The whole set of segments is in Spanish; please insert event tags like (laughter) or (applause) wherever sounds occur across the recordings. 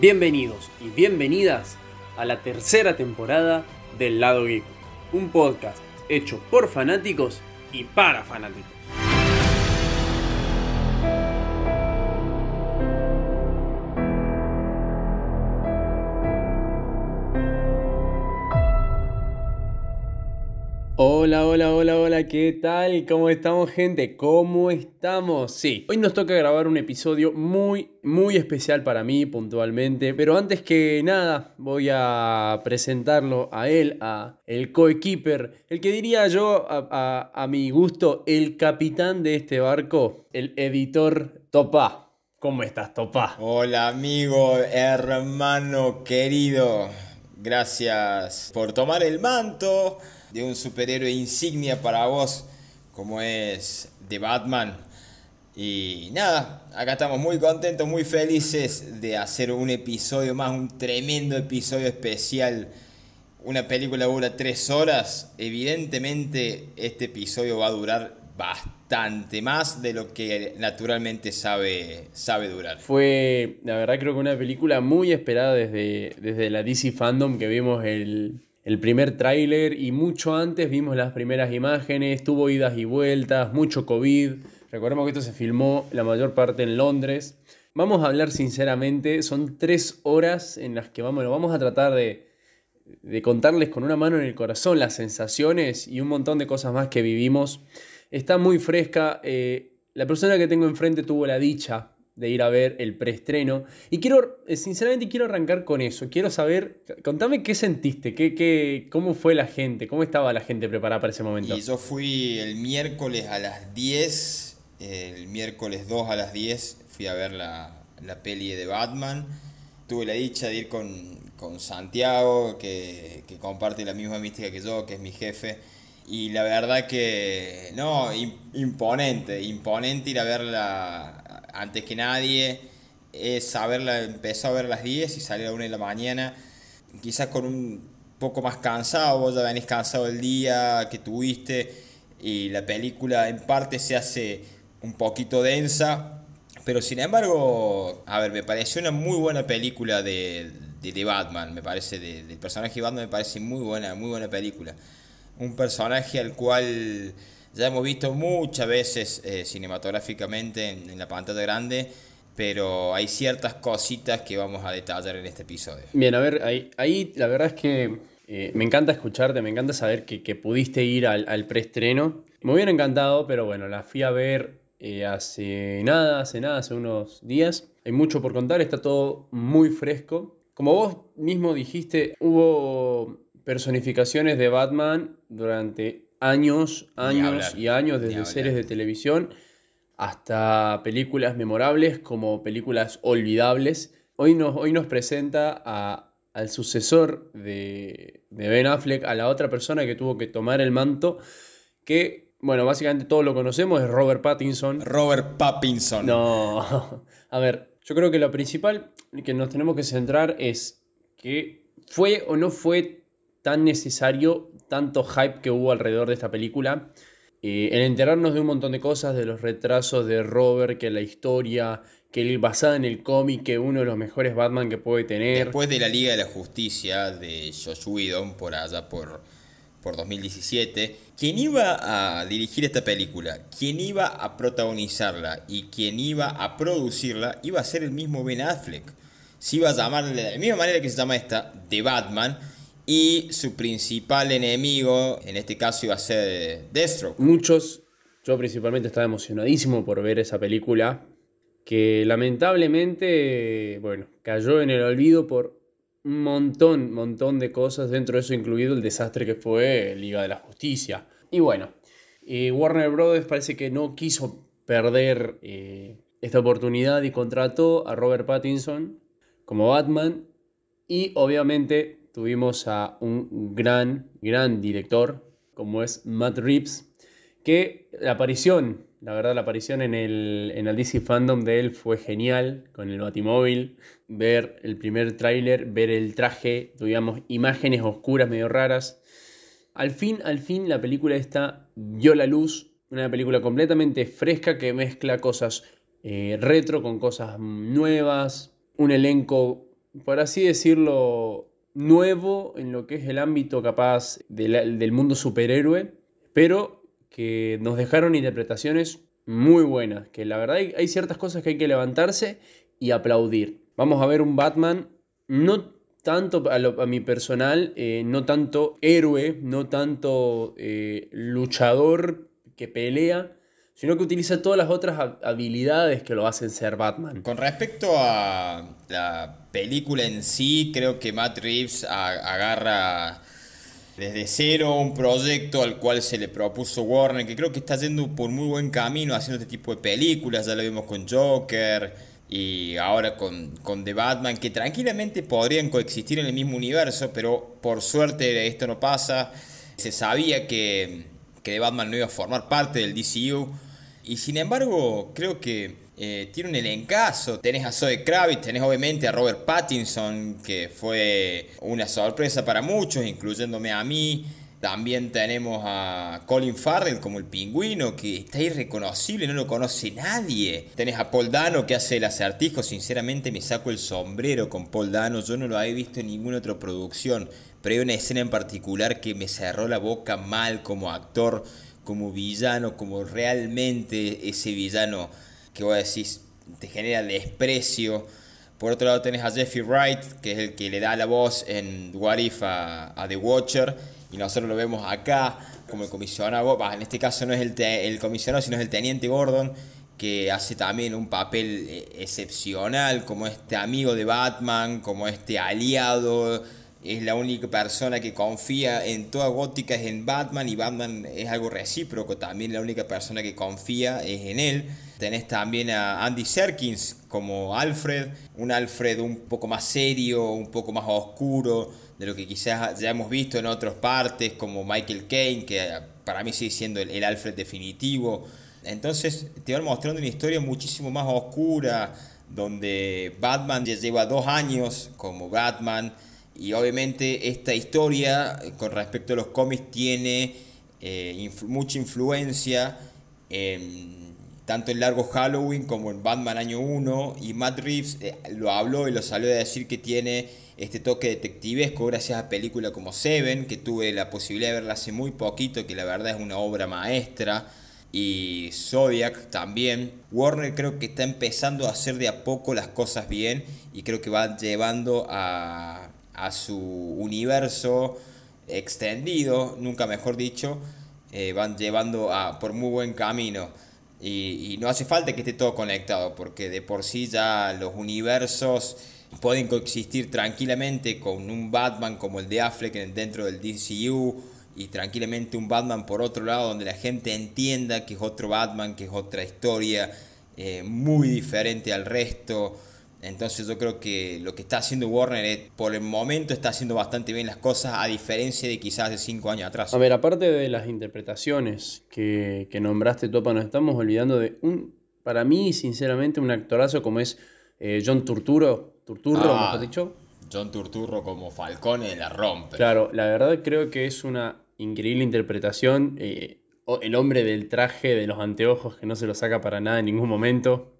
Bienvenidos y bienvenidas a la tercera temporada del Lado Geek, un podcast hecho por fanáticos y para fanáticos. Hola, hola, hola, hola, ¿qué tal? ¿Cómo estamos gente? ¿Cómo estamos? Sí, hoy nos toca grabar un episodio muy, muy especial para mí puntualmente, pero antes que nada voy a presentarlo a él, a el coequiper, el que diría yo a, a mi gusto, el capitán de este barco, el editor Topa. ¿Cómo estás, Topa? Hola amigo, hermano querido, gracias por tomar el manto de un superhéroe insignia para vos, como es The Batman. Y nada, acá estamos muy contentos, muy felices de hacer un episodio más, un tremendo episodio especial. Una película dura tres horas. Evidentemente este episodio va a durar bastante más de lo que naturalmente sabe, sabe durar. Fue, la verdad creo que una película muy esperada desde, desde la DC Fandom que vimos el, el primer tráiler y mucho antes vimos las primeras imágenes, tuvo idas y vueltas, mucho COVID. Recordemos que esto se filmó la mayor parte en Londres. Vamos a hablar sinceramente, son tres horas en las que vamos, vamos a tratar de, de contarles con una mano en el corazón las sensaciones y un montón de cosas más que vivimos. Está muy fresca. Eh, la persona que tengo enfrente tuvo la dicha de ir a ver el preestreno. Y quiero, eh, sinceramente, quiero arrancar con eso. Quiero saber, contame qué sentiste, qué, qué, cómo fue la gente, cómo estaba la gente preparada para ese momento. Y yo fui el miércoles a las 10, el miércoles 2 a las 10, fui a ver la, la peli de Batman. Tuve la dicha de ir con, con Santiago, que, que comparte la misma mística que yo, que es mi jefe. Y la verdad que, no, imponente, imponente ir a verla antes que nadie, es saberla, empezó a ver a las 10 y salir a la 1 de la mañana, quizás con un poco más cansado, vos ya venís cansado el día que tuviste y la película en parte se hace un poquito densa, pero sin embargo, a ver, me pareció una muy buena película de, de, Batman, me parece, de, del personaje de Batman me parece muy buena, muy buena película. Un personaje al cual ya hemos visto muchas veces eh, cinematográficamente en, la pantalla grande, pero hay ciertas cositas que vamos a detallar en este episodio. Bien, a ver, ahí, ahí la verdad es que eh, me encanta escucharte, me encanta saber que, que pudiste ir al, al, preestreno. Me hubiera encantado, pero bueno, la fui a ver eh, hace nada, hace nada, hace unos días. Hay mucho por contar, está todo muy fresco. Como vos mismo dijiste, hubo personificaciones de Batman durante años, años y años, desde series de televisión hasta películas memorables como películas olvidables. Hoy nos, hoy nos presenta a, al sucesor de, de, Ben Affleck, a la otra persona que tuvo que tomar el manto, que, bueno, básicamente todos lo conocemos, es Robert Pattinson. Robert Pattinson. No, (laughs) a ver, yo creo que lo principal que nos tenemos que centrar es que fue o no fue tan necesario tanto hype que hubo alrededor de esta película. Eh, el enterarnos de un montón de cosas, de los retrasos de Robert, que la historia, que basada en el cómic, que uno de los mejores Batman que puede tener. Después de la Liga de la Justicia de Josh Whedon, por allá por, por 2017, quien iba a dirigir esta película, quien iba a protagonizarla y quien iba a producirla, iba a ser el mismo Ben Affleck. Se iba a llamar de la misma manera que se llama esta, de Batman, y su principal enemigo, en este caso iba a ser Deathstroke. Muchos, yo principalmente estaba emocionadísimo por ver esa película, que lamentablemente, bueno, cayó en el olvido por un montón, montón de cosas, dentro de eso incluido el desastre que fue Liga de la Justicia. Y bueno, eh, Warner Brothers parece que no quiso perder eh, esta oportunidad y contrató a Robert Pattinson como Batman y obviamente tuvimos a un gran, gran director como es Matt Reeves, que la aparición, la verdad, la aparición en el, en el DC Fandom de él fue genial, con el Batimóvil, ver el primer tráiler, ver el traje, tuvimos imágenes oscuras medio raras. Al fin, al fin, la película esta vio la luz, una película completamente fresca que mezcla cosas eh, retro con cosas nuevas, un elenco por así decirlo, nuevo en lo que es el ámbito capaz del mundo superhéroe, pero que nos dejaron interpretaciones muy buenas, que la verdad hay, ciertas cosas que hay que levantarse y aplaudir. Vamos a ver un Batman no tanto a, mi personal, eh, no tanto héroe, no tanto eh, luchador que pelea, sino que utiliza todas las otras habilidades que lo hacen ser Batman. Con respecto a la película en sí, creo que Matt Reeves agarra desde cero un proyecto al cual se le propuso Warner, que creo que está yendo por muy buen camino haciendo este tipo de películas, ya lo vimos con Joker y ahora con, con The Batman, que tranquilamente podrían coexistir en el mismo universo, pero por suerte esto no pasa. Se sabía que, que The Batman no iba a formar parte del DCU y sin embargo, creo que eh, tiene un elencazo. Tenés a Zoe Kravitz, tenés obviamente a Robert Pattinson, que fue una sorpresa para muchos, incluyéndome a mí. También tenemos a Colin Farrell como el pingüino, que está irreconocible, no lo conoce nadie. Tenés a Paul Dano que hace el acertijo, sinceramente me saco el sombrero con Paul Dano, yo no lo había visto en ninguna otra producción, pero hay una escena en particular que me cerró la boca mal como actor como villano, como realmente ese villano que vos decís te genera desprecio. Por otro lado tenés a Jeffrey Wright, que es el que le da la voz en What If a, The Watcher, y nosotros lo vemos acá como el comisionado, en este caso no es el, comisionado, sino es el teniente Gordon, que hace también un papel eh, excepcional como este amigo de Batman, como este aliado es la única persona que confía en toda gótica es en Batman y Batman es algo recíproco, también la única persona que confía es en él. Tenés también a Andy Serkins como Alfred, un Alfred un poco más serio, un poco más oscuro de lo que quizás ya hemos visto en otras partes, como Michael Caine, que para mí sigue siendo el, Alfred definitivo. Entonces te van mostrando una historia muchísimo más oscura, donde Batman ya lleva dos años como Batman, y obviamente esta historia con respecto a los cómics tiene eh, mucha influencia tanto en Largo Halloween como en Batman Año 1 y Matt Reeves eh, lo habló y lo salió a decir que tiene este toque detectivesco gracias a películas como Seven, que tuve la posibilidad de verla hace muy poquito, que la verdad es una obra maestra y Zodiac también. Warner creo que está empezando a hacer de a poco las cosas bien y creo que va llevando a, a su universo extendido, nunca mejor dicho, eh, van llevando a, por muy buen camino. Y, no hace falta que esté todo conectado, porque de por sí ya los universos pueden coexistir tranquilamente con un Batman como el de Affleck dentro del DCU y tranquilamente un Batman por otro lado donde la gente entienda que es otro Batman, que es otra historia eh, muy diferente al resto. Entonces yo creo que lo que está haciendo Warner es, por el momento está haciendo bastante bien las cosas a diferencia de quizás de cinco años atrás. A ver, aparte de las interpretaciones que, que nombraste, Topa, nos estamos olvidando de un, para mí, sinceramente, un actorazo como es eh, John Turturro, Turturro, ah, has dicho? John Turturro como Falcone la rompe. Claro, la verdad creo que es una increíble interpretación. Eh, el hombre del traje, de los anteojos, que no se lo saca para nada en ningún momento.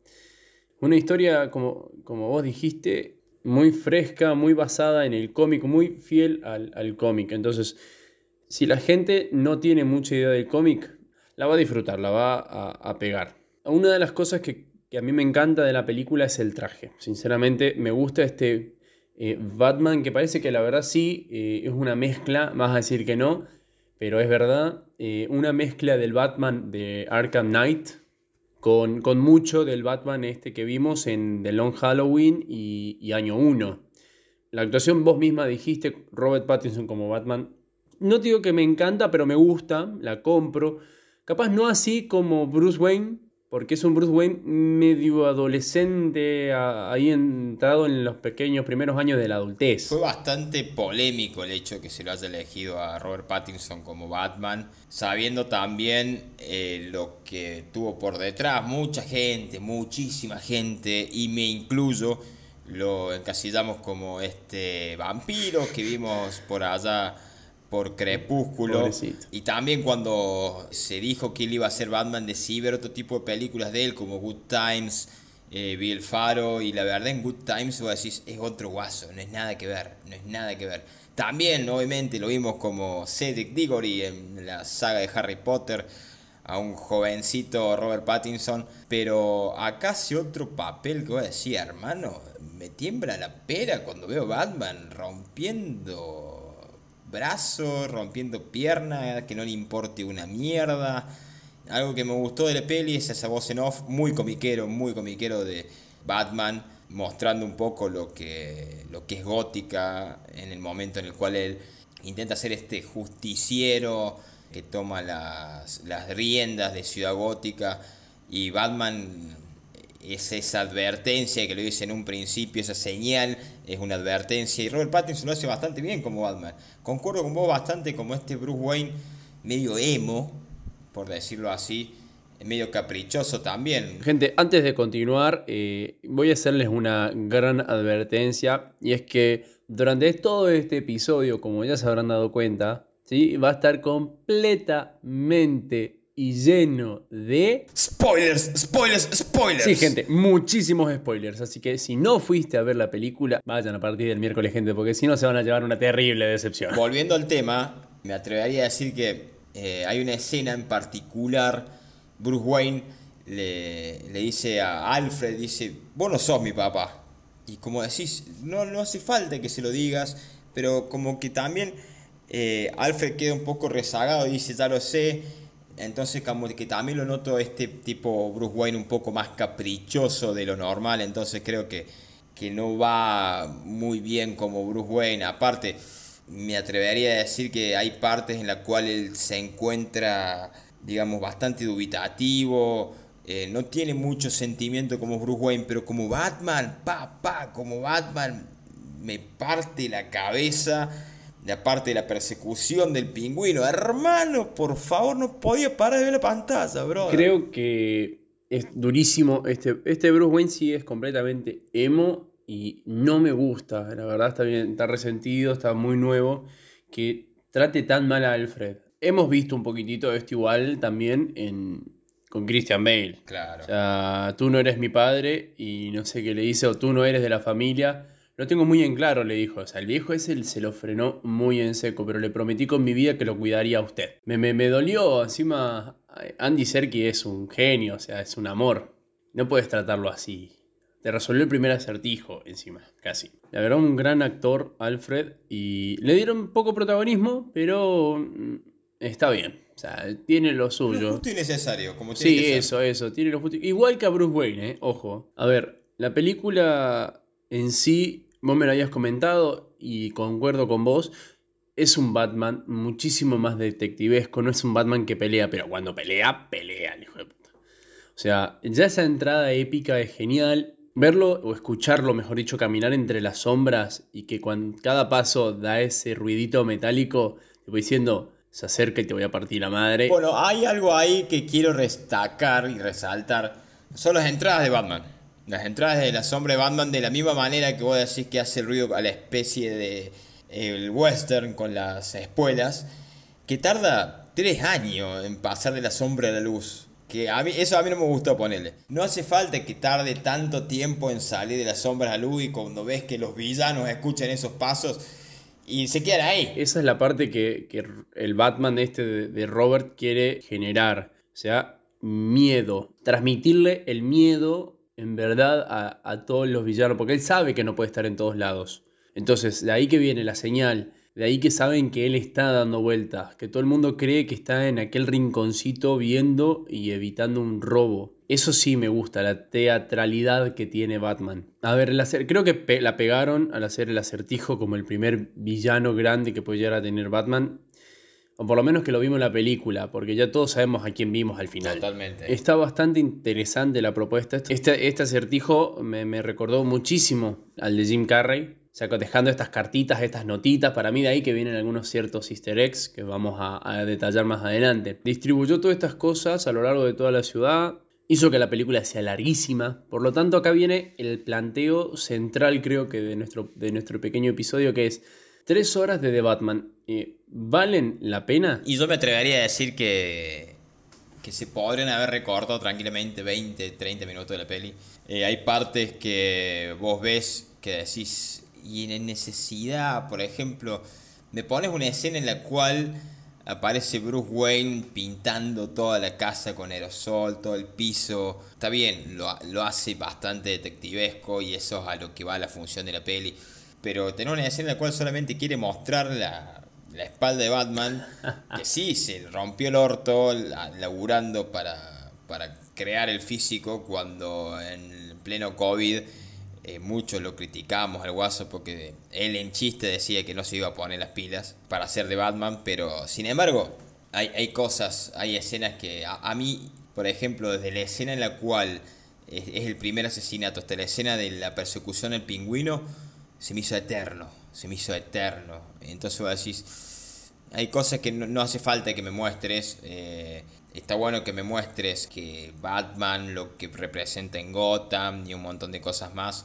Una historia, como, como vos dijiste, muy fresca, muy basada en el cómic, muy fiel al, cómic. Entonces, si la gente no tiene mucha idea del cómic, la va a disfrutar, la va a, pegar. Una de las cosas que, a mí me encanta de la película es el traje. Sinceramente, me gusta este eh, Batman que parece que la verdad sí eh, es una mezcla, más a decir que no, pero es verdad, eh, una mezcla del Batman de Arkham Knight con, mucho del Batman este que vimos en The Long Halloween y, Año 1. La actuación vos misma dijiste, Robert Pattinson como Batman, no digo que me encanta, pero me gusta, la compro. Capaz no así como Bruce Wayne, porque es un Bruce Wayne medio adolescente, ahí entrado en los pequeños primeros años de la adultez. Fue bastante polémico el hecho que se lo haya elegido a Robert Pattinson como Batman, sabiendo también eh, lo que tuvo por detrás. Mucha gente, muchísima gente, y me incluyo, lo encasillamos como este vampiro que vimos por allá por Crepúsculo. Y también cuando se dijo que él iba a ser Batman de ver otro tipo de películas de él, como Good Times eh, vi El Faro y la verdad en Good Times vos decís, es otro guaso, no es nada que ver, no es nada que ver. También, obviamente, lo vimos como Cedric Diggory en la saga de Harry Potter, a un jovencito Robert Pattinson, pero acá hace otro papel que voy a decir, hermano, me tiembla la pera cuando veo Batman rompiendo brazos, rompiendo piernas, que no le importe una mierda. Algo que me gustó de la peli es esa voz en off muy comiquero, muy comiquero de Batman mostrando un poco lo que, lo que es gótica en el momento en el cual él intenta ser este justiciero que toma las, las riendas de Ciudad Gótica y Batman es esa advertencia que lo dice en un principio, esa señal es una advertencia y Robert Pattinson lo hace bastante bien como Batman. Concuerdo con vos bastante como este Bruce Wayne medio emo, por decirlo así, medio caprichoso también. Gente, antes de continuar, eh, voy a hacerles una gran advertencia y es que durante todo este episodio, como ya se habrán dado cuenta, ¿sí? va a estar completamente y lleno de... Spoilers, spoilers, spoilers. Sí, gente, muchísimos spoilers. Así que si no fuiste a ver la película, vayan a partir del miércoles, gente, porque si no se van a llevar una terrible decepción. Volviendo al tema, me atrevería a decir que eh, hay una escena en particular Bruce Wayne le, dice a Alfred, dice, vos no sos mi papá. Y como decís, no, no hace falta que se lo digas, pero como que también eh, Alfred queda un poco rezagado y dice, ya lo sé. Entonces como que también lo noto este tipo Bruce Wayne un poco más caprichoso de lo normal, entonces creo que, que no va muy bien como Bruce Wayne. Aparte, me atrevería a decir que hay partes en las cuales él se encuentra digamos, bastante dubitativo, eh, no tiene mucho sentimiento como Bruce Wayne, pero como Batman, pa, pa, como Batman, me parte la cabeza, de aparte de la persecución del pingüino. Hermano, por favor, no podía parar de ver la pantalla, bro. Creo que es durísimo. Este, este Bruce Wayne sí es completamente emo y no me gusta. La verdad está bien, está resentido, está muy nuevo. Que trate tan mal a Alfred hemos visto un poquitito de esto igual también en, con Christian Bale. Claro. O sea, tú no eres mi padre y no sé qué le dice, o tú no eres de la familia. Lo tengo muy en claro, le dijo. O sea, el viejo ese se lo frenó muy en seco, pero le prometí con mi vida que lo cuidaría a usted. Me, me, me dolió, encima, Andy Serkis es un genio, o sea, es un amor. No puedes tratarlo así. Te resolvió el primer acertijo encima, casi. La verdad, un gran actor, Alfred, y le dieron poco protagonismo, pero mm, está bien. O sea, tiene lo suyo. Lo justo y necesario, como tiene Sí, eso, eso. Tiene lo justo. Igual que a Bruce Wayne, ¿eh? Ojo. A ver, la película en sí, vos me lo habías comentado y concuerdo con vos. Es un Batman muchísimo más detectivesco. No es un Batman que pelea, pero cuando pelea, pelea, hijo de puta. O sea, ya esa entrada épica es genial. Verlo o escucharlo, mejor dicho, caminar entre las sombras y que cuando cada paso da ese ruidito metálico, te voy diciendo, se acerca y te voy a partir la madre. Bueno, hay algo ahí que quiero destacar y resaltar. Son las entradas de Batman. Las entradas de la sombra de Batman de la misma manera que vos decís que hace ruido a la especie de el western con las espuelas, que tarda tres años en pasar de la sombra a la luz. Que a mí, eso a mí no me gustó ponerle. No hace falta que tarde tanto tiempo en salir de la sombra a la luz y cuando ves que los villanos escuchan esos pasos, y se queda ahí. Esa es la parte que, el Batman este de, Robert quiere generar. O sea, miedo. Transmitirle el miedo en verdad a, todos los villanos, porque él sabe que no puede estar en todos lados. Entonces, de ahí que viene la señal, de ahí que saben que él está dando vueltas, que todo el mundo cree que está en aquel rinconcito viendo y evitando un robo. Eso sí me gusta, la teatralidad que tiene Batman. A ver, creo que la pegaron al hacer el acertijo como el primer villano grande que puede llegar a tener Batman. O por lo menos que lo vimos en la película, porque ya todos sabemos a quién vimos al final. Totalmente. Está bastante interesante la propuesta. Este, este acertijo me, me recordó muchísimo al de Jim Carrey. O sea, dejando estas cartitas, estas notitas, para mí de ahí que vienen algunos ciertos easter eggs que vamos a, detallar más adelante. Distribuyó todas estas cosas a lo largo de toda la ciudad, hizo que la película sea larguísima. Por lo tanto, acá viene el planteo central, creo que, de nuestro, de nuestro pequeño episodio, que es tres horas de The Batman. ¿Valen la pena? Y yo me atrevería a decir que que se podrían haber recortado tranquilamente 20, 30 minutos de la peli. Eh, hay partes que vos ves que decís, y en necesidad, por ejemplo, me pones una escena en la cual aparece Bruce Wayne pintando toda la casa con aerosol, todo el piso. Está bien, lo, lo, hace bastante detectivesco y eso es a lo que va la función de la peli. Pero tener una escena en la cual solamente quiere mostrar la, la espalda de Batman, (laughs) que sí, se rompió el orto laburando para, para crear el físico cuando en pleno COVID eh, muchos lo criticamos al guaso porque él en chiste decía que no se iba a poner las pilas para ser de Batman, pero sin embargo hay, hay cosas, hay escenas que a, mí, por ejemplo, desde la escena en la cual es, el primer asesinato hasta la escena de la persecución al pingüino, se me hizo eterno, se me hizo eterno. Entonces vos decís, hay cosas que no, hace falta que me muestres. Eh, está bueno que me muestres que Batman, lo que representa en Gotham y un montón de cosas más,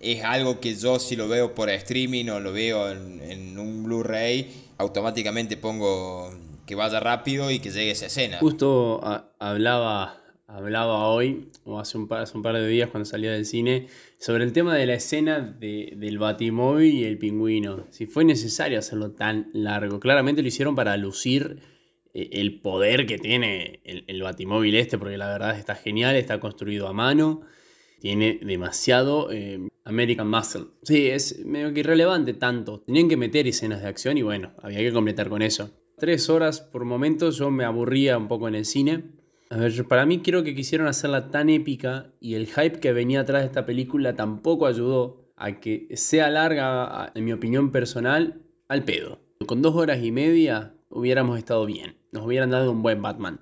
es algo que yo si lo veo por streaming o lo veo en, un Blu-ray, automáticamente pongo que vaya rápido y que llegue esa escena. Justo hablaba, hablaba hoy, o hace un, par, un par de días cuando salía del cine, sobre el tema de la escena del Batimóvil y el pingüino. Si fue necesario hacerlo tan largo. Claramente lo hicieron para lucir eh, el poder que tiene el, batimóvil este, porque la verdad está genial, está construido a mano, tiene demasiado eh, American Muscle. Sí, es medio que irrelevante tanto. Tenían que meter escenas de acción y bueno, había que completar con eso. Tres horas por momentos yo me aburría un poco en el cine. A ver, para mí creo que quisieron hacerla tan épica y el hype que venía atrás de esta película tampoco ayudó a que sea larga, en mi opinión personal, al pedo. Con dos horas y media hubiéramos estado bien, nos hubieran dado un buen Batman.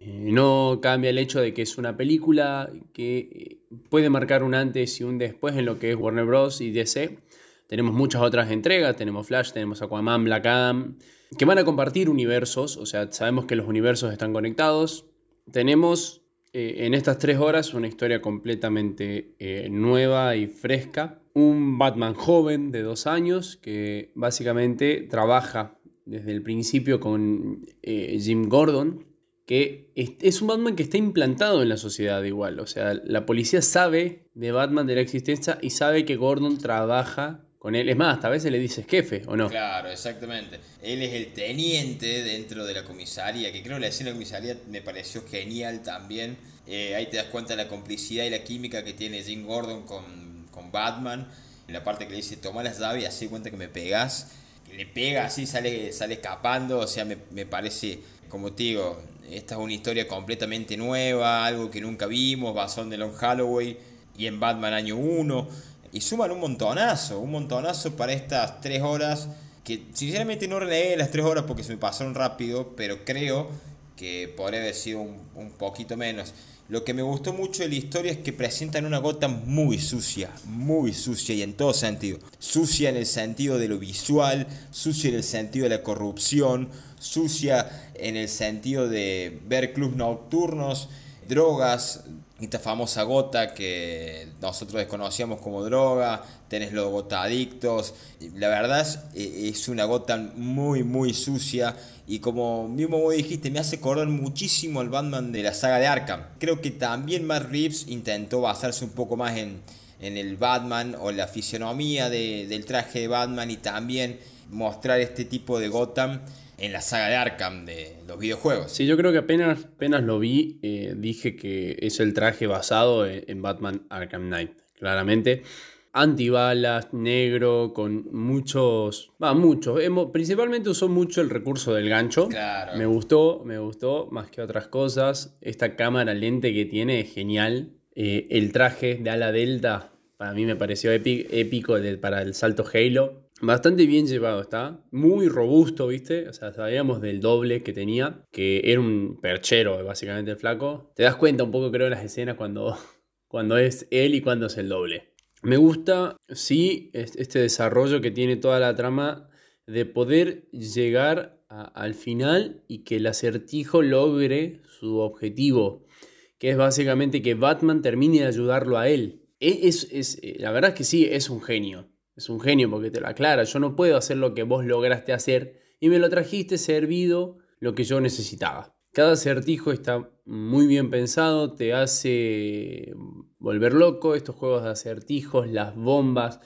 Eh, no cambia el hecho de que es una película que eh, puede marcar un antes y un después en lo que es Warner Bros. y DC. Tenemos muchas otras entregas, tenemos Flash, tenemos Aquaman, Black Adam, que van a compartir universos, o sea, sabemos que los universos están conectados. Tenemos eh, en estas tres horas una historia completamente nueva y fresca. Un Batman joven de dos años que básicamente trabaja desde el principio con eh, Jim Gordon, que es un Batman que está implantado en la sociedad igual. O sea, la policía sabe de Batman, de la existencia, y sabe que Gordon trabaja con él. Es más, a veces le dices jefe, ¿o no? Claro, exactamente. Él es el teniente dentro de la comisaría, que creo que la escena de la comisaría me pareció genial también. Eh, ahí te das cuenta de la complicidad y la química que tiene Jim Gordon con, con Batman. En la parte que le dice, toma las llaves y así cuenta que me pegas le pega así, sale, sale escapando, o sea, me, parece, como te digo, esta es una historia completamente nueva, algo que nunca vimos, basón de Long Holloway y en Batman año 1, y suman un montonazo, un montonazo para estas tres horas, que sinceramente no releé las tres horas porque se me pasaron rápido, pero creo que podría haber sido un, un poquito menos. Lo que me gustó mucho de la historia es que presentan una gota muy sucia, muy sucia y en todo sentido. Sucia en el sentido de lo visual, sucia en el sentido de la corrupción, sucia en el sentido de ver clubes nocturnos, drogas, esta famosa gota que nosotros desconocíamos como droga, tenés los gota adictos. La verdad es, es una gota muy, muy sucia y como mismo vos dijiste, me hace acordar muchísimo al Batman de la saga de Arkham. Creo que también Matt Reeves intentó basarse un poco más en, en el Batman o la fisionomía de, del traje de Batman y también mostrar este tipo de Gotham en la saga de Arkham de los videojuegos. Sí, yo creo que apenas, apenas lo vi, eh, dije que es el traje basado en Batman Arkham Knight, claramente antibalas, negro, con muchos, va, muchos. Principalmente usó mucho el recurso del gancho. Me gustó, me gustó más que otras cosas. Esta cámara lente que tiene es genial. Eh, el traje de ala delta para mí me pareció épico para el salto Halo. Bastante bien llevado está, muy robusto, ¿viste? O sea, sabíamos del doble que tenía, que era un perchero básicamente el flaco. Te das cuenta un poco creo en las escenas cuando, (laughs) cuando es él y cuando es el doble. Me gusta, sí, este desarrollo que tiene toda la trama de poder llegar al final y que el acertijo logre su objetivo, que es básicamente que Batman termine de ayudarlo a él. E, es, es, eh, la verdad es que sí, es un genio. Es un genio porque te lo aclara. Yo no puedo hacer lo que vos lograste hacer y me lo trajiste servido lo que yo necesitaba. Cada acertijo está muy bien pensado, te hace volver loco, estos juegos de acertijos, las bombas.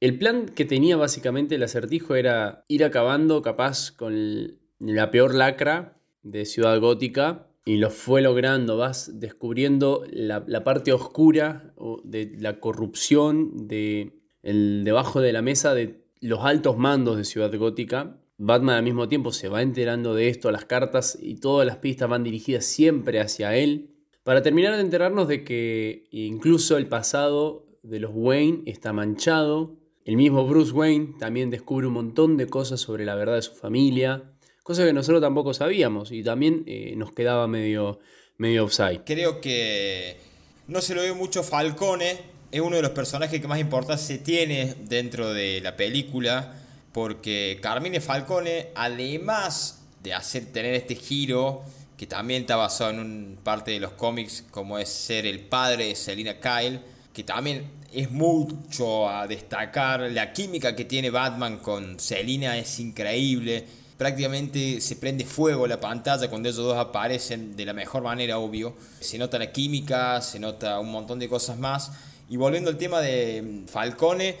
El plan que tenía básicamente el acertijo era ir acabando capaz con la peor lacra de Ciudad Gótica y lo fue logrando, vas descubriendo la, parte oscura de la corrupción de el, debajo de la mesa de los altos mandos de Ciudad Gótica Batman al mismo tiempo se va enterando de esto, las cartas y todas las pistas van dirigidas siempre hacia él, para terminar de enterarnos de que incluso el pasado de los Wayne está manchado. El mismo Bruce Wayne también descubre un montón de cosas sobre la verdad de su familia, cosas que nosotros tampoco sabíamos y también eh, nos quedaba medio, medio offside. Creo que no se lo ve mucho Falcone, es uno de los personajes que más importancia tiene dentro de la película porque Carmine Falcone, además de hacer tener este giro, que también está basado en un parte de los cómics, como es ser el padre de Selina Kyle, que también es mucho a destacar. La química que tiene Batman con Selina es increíble. Prácticamente se prende fuego la pantalla cuando ellos dos aparecen de la mejor manera, obvio. Se nota la química, se nota un montón de cosas más. Y volviendo al tema de Falcone,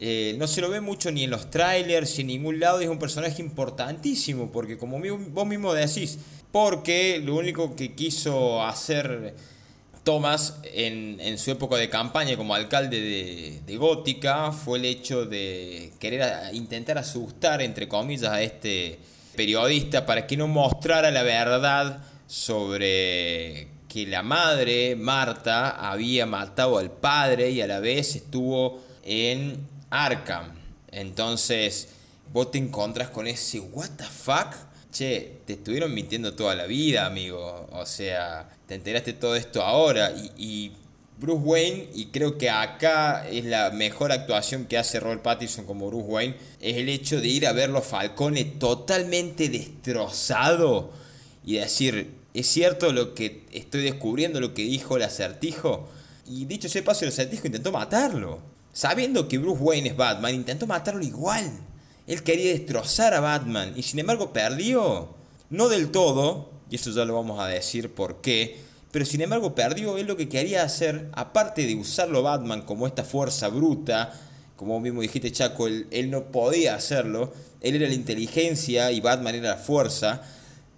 eh, no se lo ve mucho ni en los trailers, ni en ningún lado, es un personaje importantísimo, porque como vos mismo decís, porque lo único que quiso hacer Thomas en, su época de campaña como alcalde de, de, Gótica fue el hecho de querer intentar asustar, entre comillas, a este periodista para que no mostrara la verdad sobre que la madre, Marta, había matado al padre y a la vez estuvo en Arkham. Entonces, vos te encontras con ese what the fuck. Che, te estuvieron mintiendo toda la vida, amigo. O sea, te enteraste todo esto ahora. Y, Bruce Wayne, y creo que acá es la mejor actuación que hace Robert Pattinson como Bruce Wayne, es el hecho de ir a ver los falcones totalmente destrozado y decir, ¿es cierto lo que estoy descubriendo, lo que dijo el acertijo? Y dicho ese paso, el acertijo intentó matarlo. Sabiendo que Bruce Wayne es Batman, intentó matarlo igual. Él quería destrozar a Batman y sin embargo perdió. No del todo, y eso ya lo vamos a decir por qué, pero sin embargo perdió. Él lo que quería hacer, aparte de usarlo Batman como esta fuerza bruta, como mismo dijiste Chaco, él, él no podía hacerlo. Él era la inteligencia y Batman era la fuerza.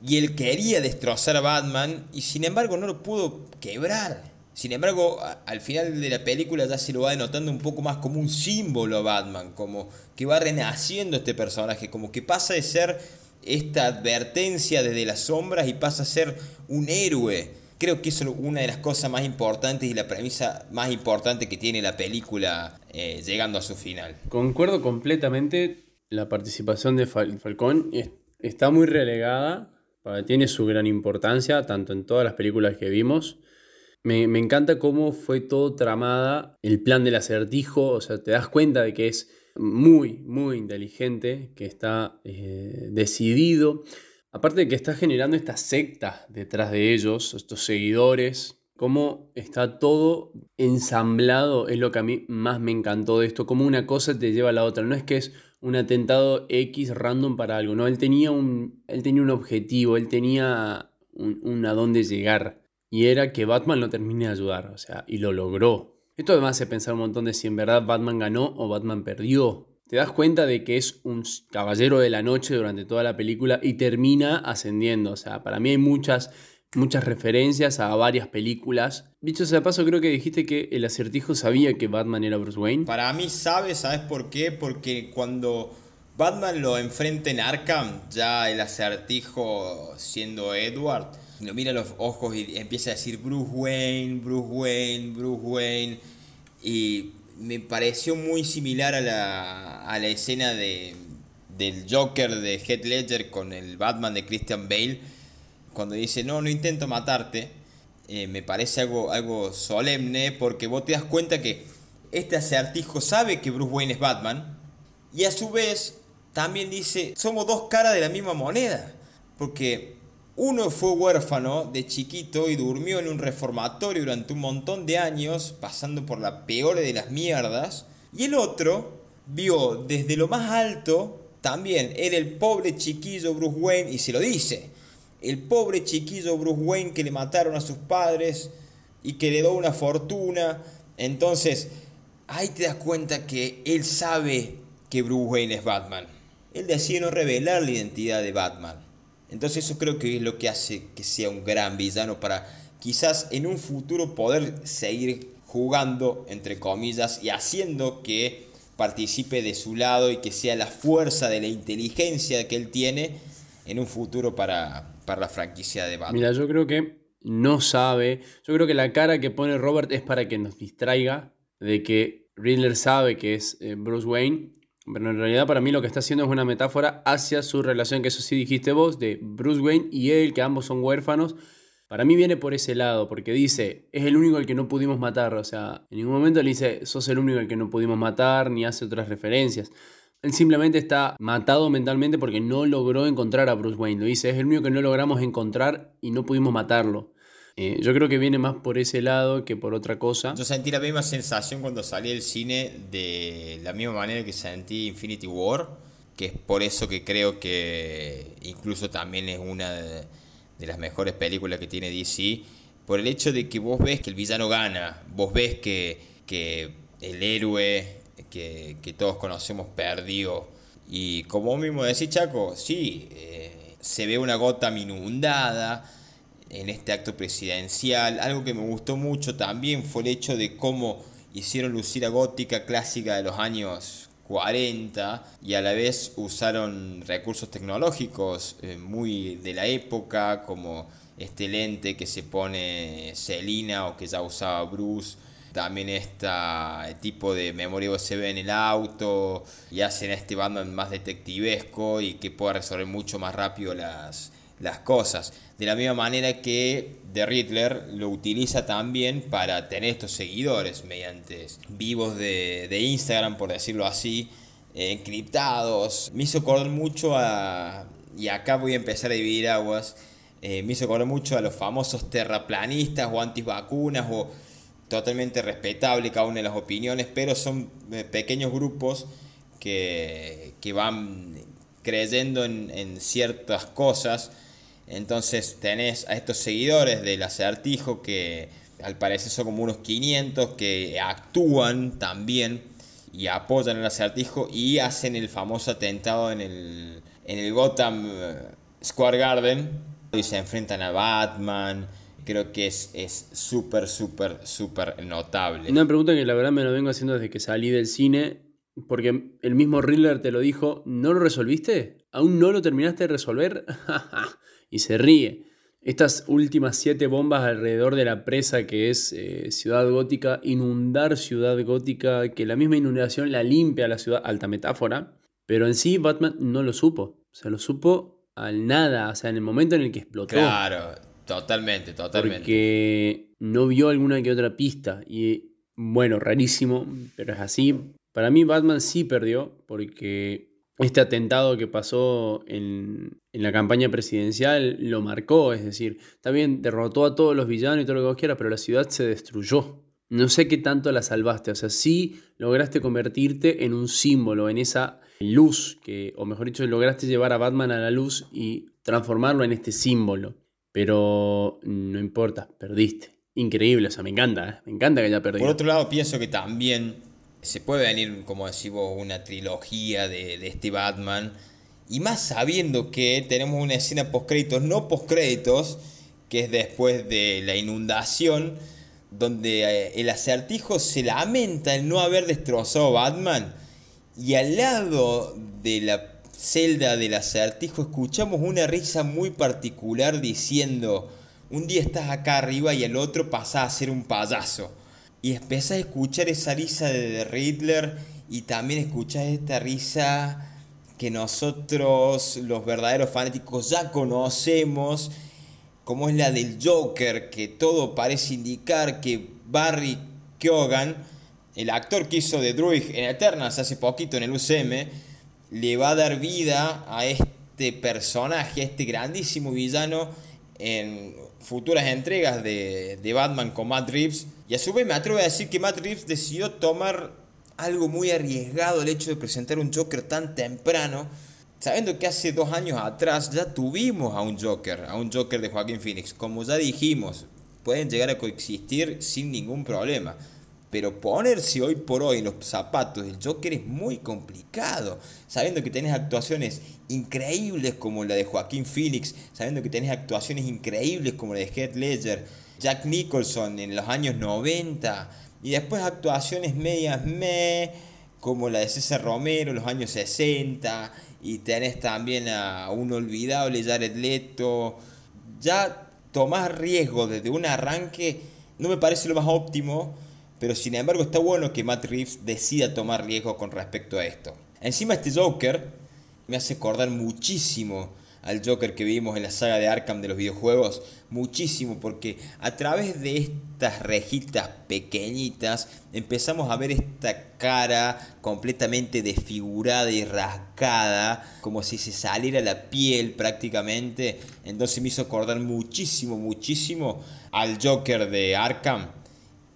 Y él quería destrozar a Batman y sin embargo no lo pudo quebrar. Sin embargo, al final de la película ya se lo va denotando un poco más como un símbolo a Batman, como que va renaciendo este personaje, como que pasa de ser esta advertencia desde las sombras y pasa a ser un héroe. Creo que es una de las cosas más importantes y la premisa más importante que tiene la película eh, llegando a su final. Concuerdo completamente, la participación de Falcón está muy relegada, tiene su gran importancia, tanto en todas las películas que vimos, me, encanta cómo fue todo tramada, el plan del acertijo, o sea, te das cuenta de que es muy, muy inteligente, que está eh, decidido. Aparte de que está generando esta secta detrás de ellos, estos seguidores, cómo está todo ensamblado, es lo que a mí más me encantó de esto, cómo una cosa te lleva a la otra. No es que es un atentado X random para algo, no, él tenía un, él tenía un objetivo, él tenía un, un a dónde llegar y era que Batman lo termine de ayudar, o sea, y lo logró. Esto además hace pensar un montón de si en verdad Batman ganó o Batman perdió. Te das cuenta de que es un caballero de la noche durante toda la película y termina ascendiendo. O sea, para mí hay muchas, muchas referencias a varias películas. Dicho sea paso, creo que dijiste que el acertijo sabía que Batman era Bruce Wayne. Para mí sabe, ¿sabes por qué? Porque cuando Batman lo enfrenta en Arkham, ya el acertijo siendo Edward, lo mira a los ojos y empieza a decir Bruce Wayne, Bruce Wayne, Bruce Wayne. Y me pareció muy similar a la, a la escena de, del Joker de Heath Ledger con el Batman de Christian Bale. Cuando dice, no, no intento matarte. Eh, me parece algo, algo solemne porque vos te das cuenta que este acertijo sabe que Bruce Wayne es Batman. Y a su vez también dice, somos dos caras de la misma moneda. Porque uno fue huérfano de chiquito y durmió en un reformatorio durante un montón de años, pasando por la peor de las mierdas. Y el otro vio desde lo más alto, también era el pobre chiquillo Bruce Wayne y se lo dice. El pobre chiquillo Bruce Wayne que le mataron a sus padres y que le dio una fortuna. Entonces, ahí te das cuenta que él sabe que Bruce Wayne es Batman. Él decide no revelar la identidad de Batman. Entonces eso creo que es lo que hace que sea un gran villano para quizás en un futuro poder seguir jugando, entre comillas, y haciendo que participe de su lado y que sea la fuerza de la inteligencia que él tiene en un futuro para, para la franquicia de Batman. Mira, yo creo que no sabe, yo creo que la cara que pone Robert es para que nos distraiga de que Riddler sabe que es eh, Bruce Wayne, pero en realidad para mí lo que está haciendo es una metáfora hacia su relación, que eso sí dijiste vos, de Bruce Wayne y él, que ambos son huérfanos, para mí viene por ese lado, porque dice, es el único al que no pudimos matar. O sea, en ningún momento le dice, sos el único al que no pudimos matar, ni hace otras referencias. Él simplemente está matado mentalmente porque no logró encontrar a Bruce Wayne. Lo dice, es el único que no logramos encontrar y no pudimos matarlo. Eh, yo creo que viene más por ese lado que por otra cosa. Yo sentí la misma sensación cuando salí del cine de la misma manera que sentí Infinity War, que es por eso que creo que incluso también es una de de las mejores películas que tiene DC, por el hecho de que vos ves que el villano gana, vos ves que, que el héroe que, todos conocemos perdió. Y como mismo decís, Chaco, sí, eh, se ve una gota inundada en este acto presidencial. Algo que me gustó mucho también fue el hecho de cómo hicieron lucir a gótica clásica de los años 40 y a la vez usaron recursos tecnológicos eh, muy de la época como este lente que se pone Selina o que ya usaba Bruce también este tipo de memoria USB en el auto y hacen este bando más detectivesco y que pueda resolver mucho más rápido las, las cosas. De la misma manera que The Riddler lo utiliza también para tener estos seguidores mediante vivos de, Instagram, por decirlo así, eh, encriptados. Me hizo acordar mucho a... Y acá voy a empezar a dividir aguas. Eh, me hizo acordar mucho a los famosos terraplanistas o antivacunas o totalmente respetable cada una de las opiniones, pero son eh, pequeños grupos que, que van creyendo en, en ciertas cosas entonces tenés a estos seguidores del acertijo que al parecer son como unos 500 que actúan también y apoyan el acertijo y hacen el famoso atentado en el, en el Gotham eh, Square Garden y se enfrentan a Batman. Creo que es súper, súper, súper notable. Una pregunta que la verdad me lo vengo haciendo desde que salí del cine, porque el mismo Riddler te lo dijo, ¿no lo resolviste? ¿Aún no lo terminaste de resolver? (laughs) y se ríe. Estas últimas siete bombas alrededor de la presa que es eh, Ciudad Gótica, inundar Ciudad Gótica, que la misma inundación la limpia la ciudad, alta metáfora, pero en sí Batman no lo supo, se lo supo al nada, o sea, en el momento en el que explotó. Claro, totalmente, totalmente. Porque no vio alguna que otra pista y bueno, rarísimo, pero es así. Para mí Batman sí perdió porque este atentado que pasó en, la campaña presidencial lo marcó, es decir, bien, derrotó a todos los villanos y todo lo que vos quieras, pero la ciudad se destruyó. No sé qué tanto la salvaste, o sea, sí lograste convertirte en un símbolo, en esa luz, que, o mejor dicho, lograste llevar a Batman a la luz y transformarlo en este símbolo. Pero no importa, perdiste. Increíble, o sea, me encanta, ¿eh? me encanta que haya perdido. Por otro lado, pienso que también se puede venir, como decimos, una trilogía de, este Batman. Y más sabiendo que tenemos una escena post-créditos, no post-créditos, que es después de la inundación, donde eh, el acertijo se lamenta el no haber destrozado Batman. Y al lado de la celda del acertijo escuchamos una risa muy particular diciendo, un día estás acá arriba y el otro pasa a ser un payaso y empezás a escuchar esa risa de Riddler y también escuchás esta risa que nosotros, los verdaderos fanáticos, ya conocemos, como es la del Joker, que todo parece indicar que Barry Keoghan, el actor que hizo de Druid en Eternals hace poquito en el UCM, le va a dar vida a este personaje, a este grandísimo villano en futuras entregas de, de Batman con Matt Reeves y a su vez me atrevo a decir que Matt Reeves decidió tomar algo muy arriesgado el hecho de presentar un Joker tan temprano, sabiendo que hace dos años atrás ya tuvimos a un Joker, a un Joker de Joaquín Phoenix. Como ya dijimos, pueden llegar a coexistir sin ningún problema. Pero ponerse hoy por hoy en los zapatos del Joker es muy complicado. Sabiendo que tenés actuaciones increíbles como la de Joaquín Phoenix, sabiendo que tenés actuaciones increíbles como la de Heath Ledger, Jack Nicholson en los años 90, y después actuaciones medias me como la de César Romero en los años 60, y tenés también a un olvidable Jared Leto. Ya tomás riesgo desde un arranque, no me parece lo más óptimo pero sin embargo está bueno que Matt Reeves decida tomar riesgo con respecto a esto. Encima este Joker me hace acordar muchísimo al Joker que vimos en la saga de Arkham de los videojuegos, muchísimo, porque a través de estas rejitas pequeñitas empezamos a ver esta cara completamente desfigurada y rascada, como si se saliera la piel prácticamente, entonces me hizo acordar muchísimo, muchísimo al Joker de Arkham.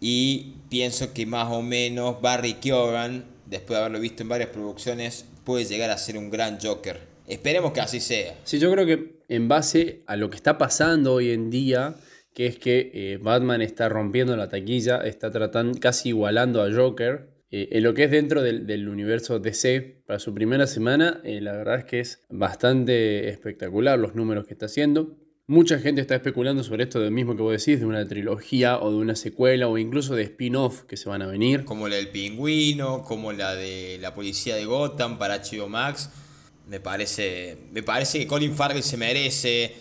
Y pienso que más o menos Barry Keoghan, después de haberlo visto en varias producciones, puede llegar a ser un gran Joker. Esperemos que así sea. Sí, yo creo que en base a lo que está pasando hoy en día, que es que eh, Batman está rompiendo la taquilla, está tratando, casi igualando a Joker. Eh, en lo que es dentro del, universo DC, para su primera semana, eh, la verdad es que es bastante espectacular los números que está haciendo. Mucha gente está especulando sobre esto del mismo que vos decís, de una trilogía o de una secuela o incluso de spin-off que se van a venir. Como la del pingüino, como la de la policía de Gotham para HBO Max. Me parece, me parece que Colin Farrell se merece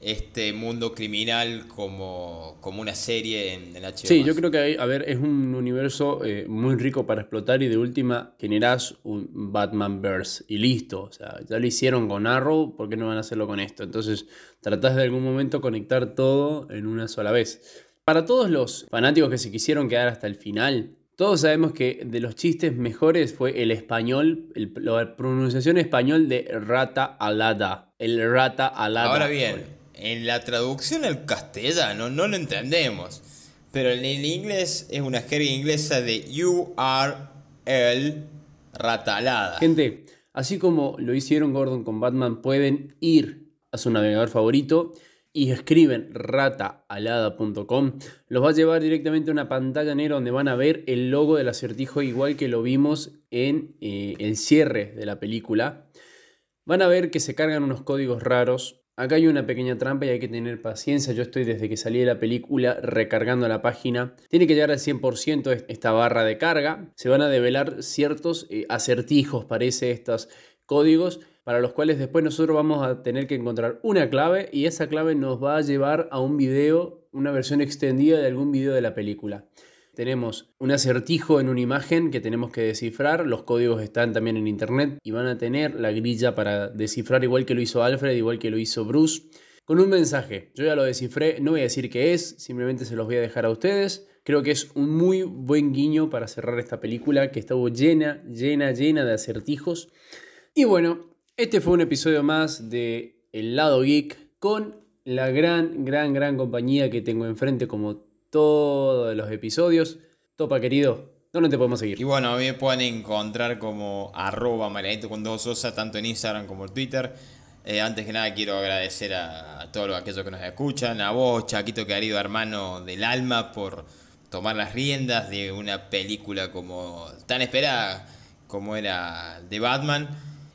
este mundo criminal como, como una serie en, en HBO. Sí, yo creo que hay, a ver, es un universo eh, muy rico para explotar y de última generás un Batman Verse y listo. O sea, ya lo hicieron con Arrow, ¿por qué no van a hacerlo con esto? Entonces, tratás de algún momento conectar todo en una sola vez. Para todos los fanáticos que se quisieron quedar hasta el final, todos sabemos que de los chistes mejores fue el español, la pronunciación español de rata alada. El rata alada. Ahora bien, en la traducción al castellano no lo entendemos, pero en el inglés es una jerga inglesa de el ratalada. Gente, así como lo hicieron Gordon con Batman, pueden ir a su navegador favorito y escriben rataalada.com, los va a llevar directamente a una pantalla negra donde van a ver el logo del acertijo igual que lo vimos en eh, el cierre de la película. Van a ver que se cargan unos códigos raros Acá hay una pequeña trampa y hay que tener paciencia. Yo estoy desde que salí de la película recargando la página. Tiene que llegar al 100% esta barra de carga. Se van a develar ciertos eh, acertijos, parece, estos códigos, para los cuales después nosotros vamos a tener que encontrar una clave y esa clave nos va a llevar a un video, una versión extendida de algún video de la película tenemos un acertijo en una imagen que tenemos que descifrar, los códigos están también en internet y van a tener la grilla para descifrar igual que lo hizo Alfred, igual que lo hizo Bruce, con un mensaje. Yo ya lo descifré, no voy a decir qué es, simplemente se los voy a dejar a ustedes. Creo que es un muy buen guiño para cerrar esta película que estuvo llena, llena, llena de acertijos. Y bueno, este fue un episodio más de El lado geek con la gran, gran, gran compañía que tengo enfrente como todos los episodios. Topa, querido, ¿dónde te podemos seguir? Y bueno, a mí me pueden encontrar como arroba marianito con dos osa, tanto en Instagram como en Twitter. Eh, antes que nada quiero agradecer a, todos aquellos que nos escuchan, a vos, Chaquito querido hermano del alma, por tomar las riendas de una película como tan esperada como era de Batman.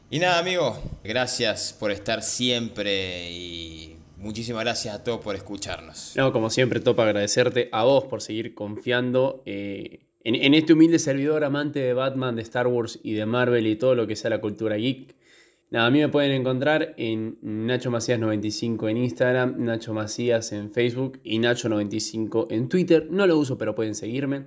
Y nada, amigo, gracias por estar siempre y Muchísimas gracias a todos por escucharnos. No, como siempre, Topa, agradecerte a vos por seguir confiando eh, en, este humilde servidor amante de Batman, de Star Wars y de Marvel y todo lo que sea la cultura geek. Nada, a mí me pueden encontrar en Nacho Macías95 en Instagram, Nacho Macías en Facebook y Nacho95 en Twitter. No lo uso, pero pueden seguirme.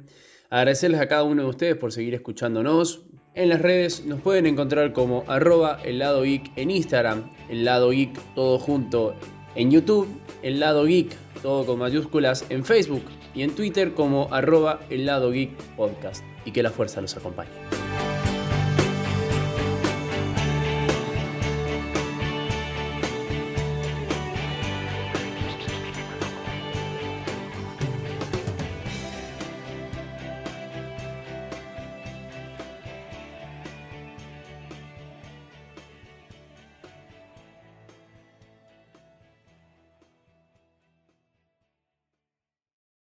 Agradecerles a cada uno de ustedes por seguir escuchándonos. En las redes nos pueden encontrar como arroba el geek en Instagram, el lado geek todo junto en YouTube, el lado geek, todo con mayúsculas, en Facebook y en Twitter como arroba el lado geek podcast. Y que la fuerza los acompañe.